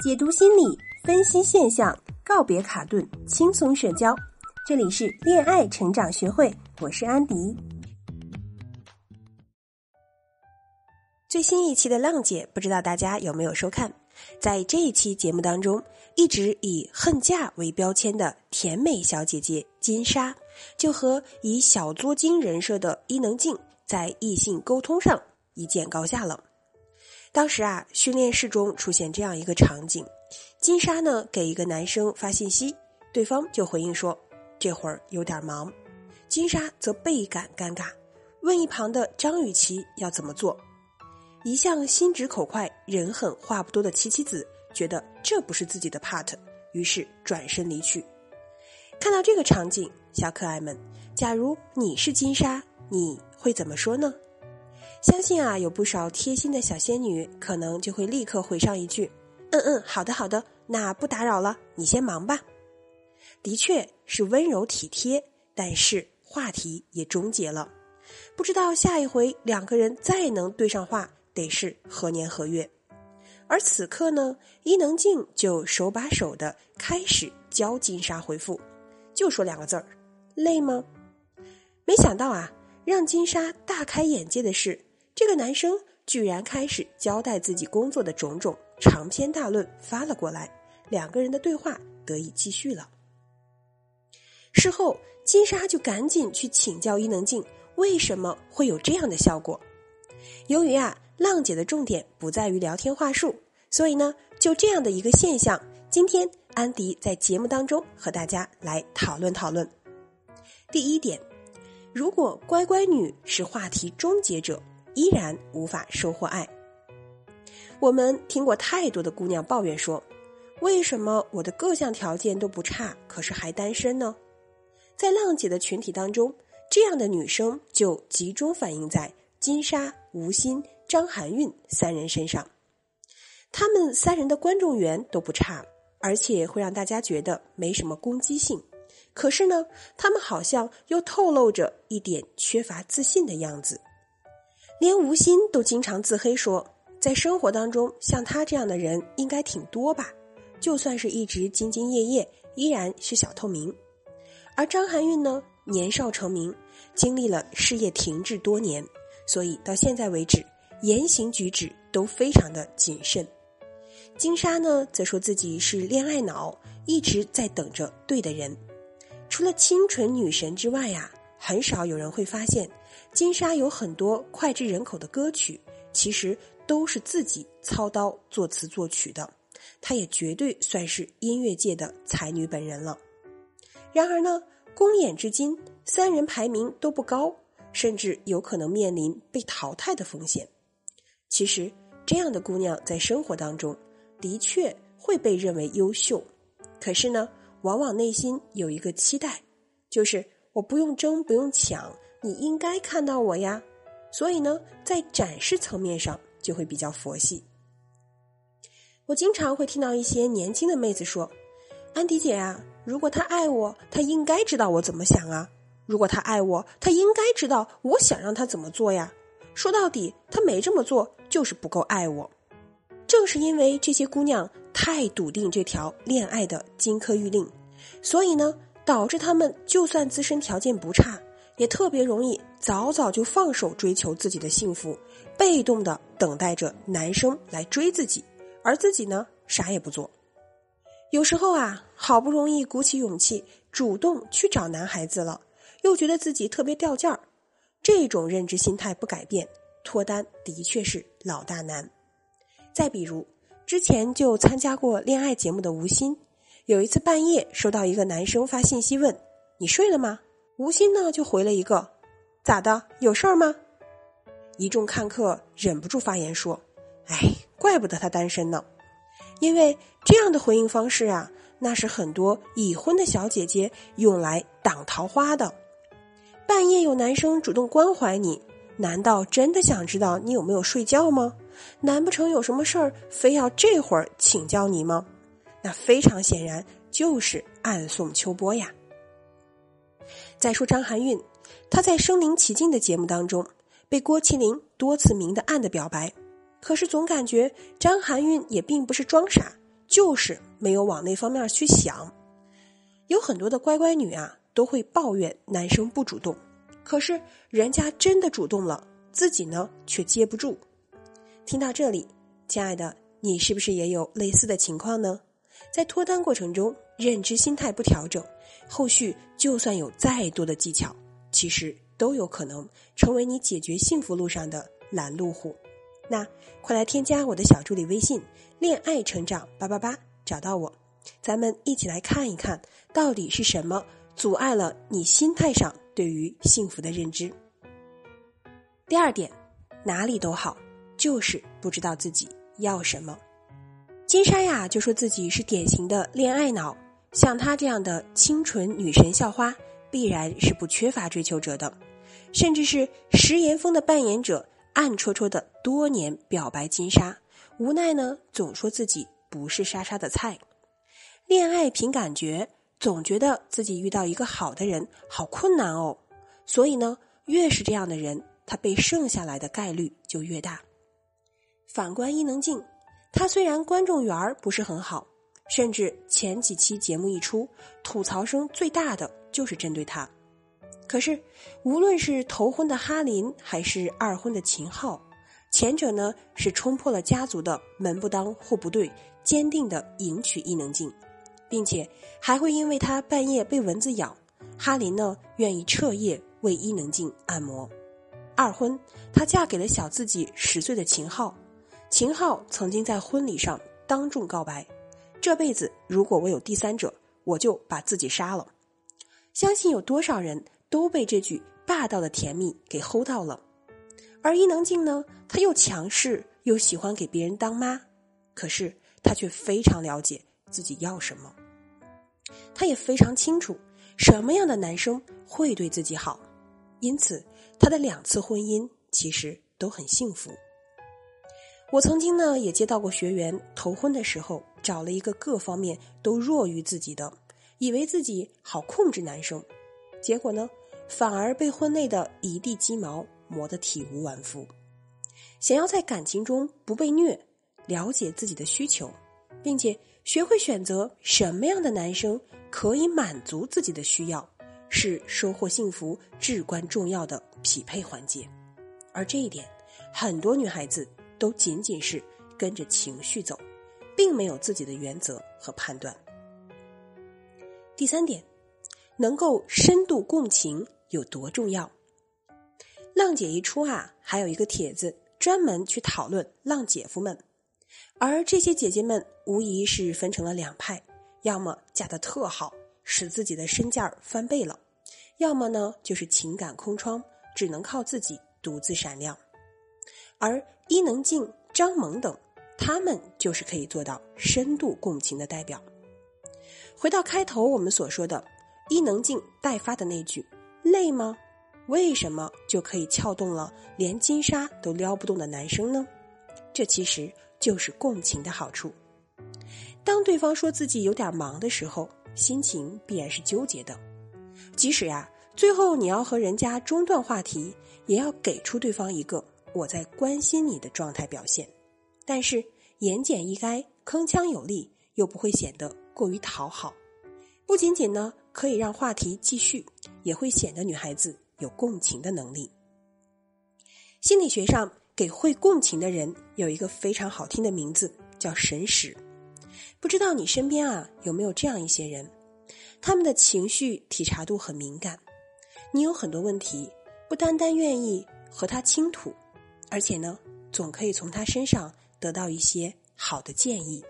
解读心理，分析现象，告别卡顿，轻松社交。这里是恋爱成长学会，我是安迪。最新一期的《浪姐》，不知道大家有没有收看？在这一期节目当中，一直以恨嫁为标签的甜美小姐姐金莎，就和以小作精人设的伊能静在异性沟通上一见高下了。当时啊，训练室中出现这样一个场景：金莎呢给一个男生发信息，对方就回应说这会儿有点忙，金莎则倍感尴尬，问一旁的张雨绮要怎么做。一向心直口快、人狠话不多的琪琪子觉得这不是自己的 part，于是转身离去。看到这个场景，小可爱们，假如你是金莎，你会怎么说呢？相信啊，有不少贴心的小仙女可能就会立刻回上一句：“嗯嗯，好的好的，那不打扰了，你先忙吧。”的确是温柔体贴，但是话题也终结了。不知道下一回两个人再能对上话。得是何年何月？而此刻呢，伊能静就手把手的开始教金莎回复，就说两个字儿：累吗？没想到啊，让金莎大开眼界的是，这个男生居然开始交代自己工作的种种，长篇大论发了过来，两个人的对话得以继续了。事后，金莎就赶紧去请教伊能静，为什么会有这样的效果？由于啊。浪姐的重点不在于聊天话术，所以呢，就这样的一个现象，今天安迪在节目当中和大家来讨论讨论。第一点，如果乖乖女是话题终结者，依然无法收获爱。我们听过太多的姑娘抱怨说：“为什么我的各项条件都不差，可是还单身呢？”在浪姐的群体当中，这样的女生就集中反映在金莎、吴昕。张含韵三人身上，他们三人的观众缘都不差，而且会让大家觉得没什么攻击性。可是呢，他们好像又透露着一点缺乏自信的样子。连吴昕都经常自黑说，在生活当中像他这样的人应该挺多吧？就算是一直兢兢业业，依然是小透明。而张含韵呢，年少成名，经历了事业停滞多年，所以到现在为止。言行举止都非常的谨慎。金莎呢，则说自己是恋爱脑，一直在等着对的人。除了清纯女神之外呀，很少有人会发现，金莎有很多脍炙人口的歌曲，其实都是自己操刀作词作曲的。她也绝对算是音乐界的才女本人了。然而呢，公演至今，三人排名都不高，甚至有可能面临被淘汰的风险。其实，这样的姑娘在生活当中的确会被认为优秀，可是呢，往往内心有一个期待，就是我不用争，不用抢，你应该看到我呀。所以呢，在展示层面上就会比较佛系。我经常会听到一些年轻的妹子说：“安迪姐啊，如果他爱我，他应该知道我怎么想啊；如果他爱我，他应该知道我想让他怎么做呀。”说到底，他没这么做，就是不够爱我。正是因为这些姑娘太笃定这条恋爱的金科玉律，所以呢，导致她们就算自身条件不差，也特别容易早早就放手追求自己的幸福，被动的等待着男生来追自己，而自己呢，啥也不做。有时候啊，好不容易鼓起勇气主动去找男孩子了，又觉得自己特别掉价儿。这种认知心态不改变，脱单的确是老大难。再比如，之前就参加过恋爱节目的吴昕，有一次半夜收到一个男生发信息问：“你睡了吗？”吴昕呢就回了一个：“咋的？有事儿吗？”一众看客忍不住发言说：“哎，怪不得他单身呢，因为这样的回应方式啊，那是很多已婚的小姐姐用来挡桃花的。”半夜有男生主动关怀你，难道真的想知道你有没有睡觉吗？难不成有什么事儿非要这会儿请教你吗？那非常显然就是暗送秋波呀。再说张含韵，她在《身临其境》的节目当中被郭麒麟多次明的暗的表白，可是总感觉张含韵也并不是装傻，就是没有往那方面去想。有很多的乖乖女啊，都会抱怨男生不主动，可是人家真的主动了，自己呢却接不住。听到这里，亲爱的，你是不是也有类似的情况呢？在脱单过程中，认知心态不调整，后续就算有再多的技巧，其实都有可能成为你解决幸福路上的拦路虎。那快来添加我的小助理微信“恋爱成长八八八”，找到我。咱们一起来看一看，到底是什么阻碍了你心态上对于幸福的认知。第二点，哪里都好，就是不知道自己要什么。金莎呀，就说自己是典型的恋爱脑，像她这样的清纯女神校花，必然是不缺乏追求者的，甚至是石岩峰的扮演者，暗戳戳的多年表白金莎，无奈呢，总说自己不是莎莎的菜。恋爱凭感觉，总觉得自己遇到一个好的人好困难哦，所以呢，越是这样的人，他被剩下来的概率就越大。反观伊能静，她虽然观众缘不是很好，甚至前几期节目一出，吐槽声最大的就是针对他。可是，无论是头婚的哈林，还是二婚的秦昊，前者呢是冲破了家族的门不当户不对，坚定的迎娶伊能静。并且还会因为他半夜被蚊子咬，哈林呢愿意彻夜为伊能静按摩。二婚，她嫁给了小自己十岁的秦昊，秦昊曾经在婚礼上当众告白：“这辈子如果我有第三者，我就把自己杀了。”相信有多少人都被这句霸道的甜蜜给齁到了。而伊能静呢，她又强势又喜欢给别人当妈，可是她却非常了解自己要什么。她也非常清楚什么样的男生会对自己好，因此她的两次婚姻其实都很幸福。我曾经呢也接到过学员头婚的时候找了一个各方面都弱于自己的，以为自己好控制男生，结果呢反而被婚内的一地鸡毛磨得体无完肤。想要在感情中不被虐，了解自己的需求，并且。学会选择什么样的男生可以满足自己的需要，是收获幸福至关重要的匹配环节。而这一点，很多女孩子都仅仅是跟着情绪走，并没有自己的原则和判断。第三点，能够深度共情有多重要？浪姐一出啊，还有一个帖子专门去讨论浪姐夫们。而这些姐姐们无疑是分成了两派，要么嫁得特好，使自己的身价翻倍了；要么呢就是情感空窗，只能靠自己独自闪亮。而伊能静、张萌等，他们就是可以做到深度共情的代表。回到开头我们所说的，伊能静代发的那句“累吗？为什么就可以撬动了连金莎都撩不动的男生呢？”这其实。就是共情的好处。当对方说自己有点忙的时候，心情必然是纠结的。即使呀，最后你要和人家中断话题，也要给出对方一个我在关心你的状态表现。但是言简意赅、铿锵有力，又不会显得过于讨好。不仅仅呢可以让话题继续，也会显得女孩子有共情的能力。心理学上。给会共情的人有一个非常好听的名字，叫神使。不知道你身边啊有没有这样一些人，他们的情绪体察度很敏感。你有很多问题，不单单愿意和他倾吐，而且呢，总可以从他身上得到一些好的建议。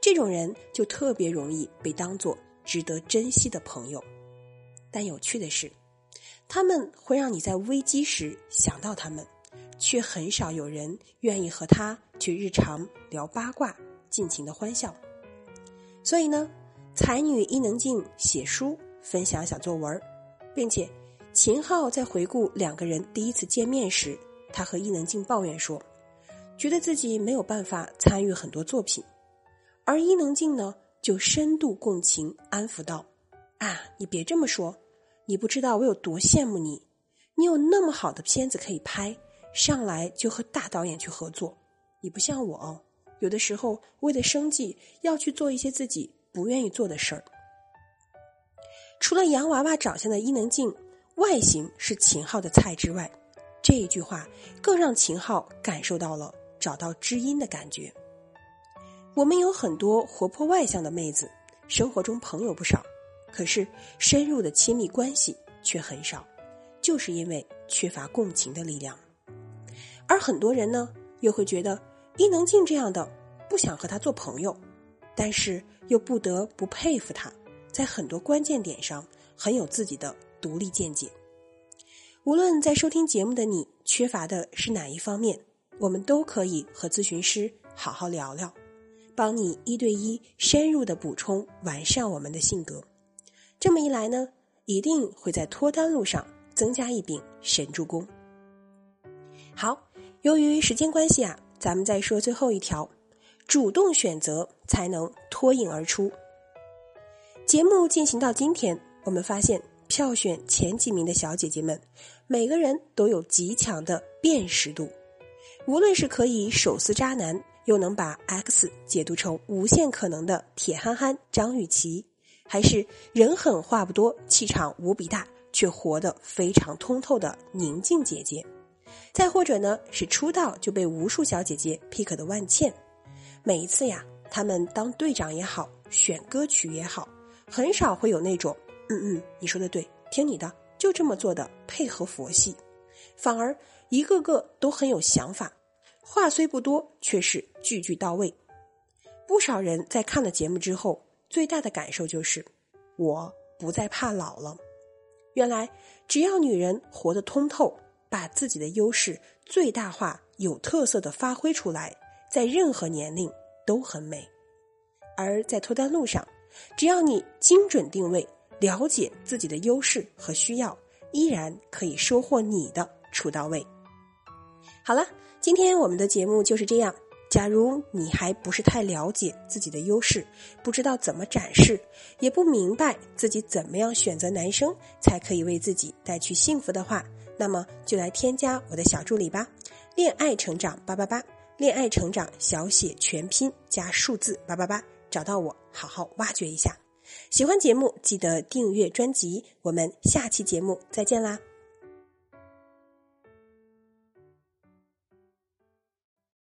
这种人就特别容易被当做值得珍惜的朋友。但有趣的是，他们会让你在危机时想到他们。却很少有人愿意和他去日常聊八卦、尽情的欢笑。所以呢，才女伊能静写书分享小作文，并且秦昊在回顾两个人第一次见面时，他和伊能静抱怨说，觉得自己没有办法参与很多作品，而伊能静呢，就深度共情，安抚道：“啊，你别这么说，你不知道我有多羡慕你，你有那么好的片子可以拍。”上来就和大导演去合作，你不像我哦，有的时候为了生计要去做一些自己不愿意做的事儿。除了洋娃娃长相的伊能静外形是秦昊的菜之外，这一句话更让秦昊感受到了找到知音的感觉。我们有很多活泼外向的妹子，生活中朋友不少，可是深入的亲密关系却很少，就是因为缺乏共情的力量。而很多人呢，又会觉得伊能静这样的不想和他做朋友，但是又不得不佩服他，在很多关键点上很有自己的独立见解。无论在收听节目的你缺乏的是哪一方面，我们都可以和咨询师好好聊聊。帮你一对一深入的补充完善我们的性格，这么一来呢，一定会在脱单路上增加一柄神助攻。好，由于时间关系啊，咱们再说最后一条：主动选择才能脱颖而出。节目进行到今天，我们发现票选前几名的小姐姐们，每个人都有极强的辨识度，无论是可以手撕渣男。又能把 X 解读成无限可能的铁憨憨张雨绮，还是人狠话不多、气场无比大却活得非常通透的宁静姐姐，再或者呢是出道就被无数小姐姐 pick 的万茜。每一次呀，他们当队长也好，选歌曲也好，很少会有那种嗯嗯你说的对，听你的，就这么做的配合佛系，反而一个个都很有想法。话虽不多，却是句句到位。不少人在看了节目之后，最大的感受就是，我不再怕老了。原来，只要女人活得通透，把自己的优势最大化、有特色的发挥出来，在任何年龄都很美。而在脱单路上，只要你精准定位，了解自己的优势和需要，依然可以收获你的出到位。好了。今天我们的节目就是这样。假如你还不是太了解自己的优势，不知道怎么展示，也不明白自己怎么样选择男生才可以为自己带去幸福的话，那么就来添加我的小助理吧。恋爱成长八八八，恋爱成长小写全拼加数字八八八，找到我，好好挖掘一下。喜欢节目记得订阅专辑，我们下期节目再见啦。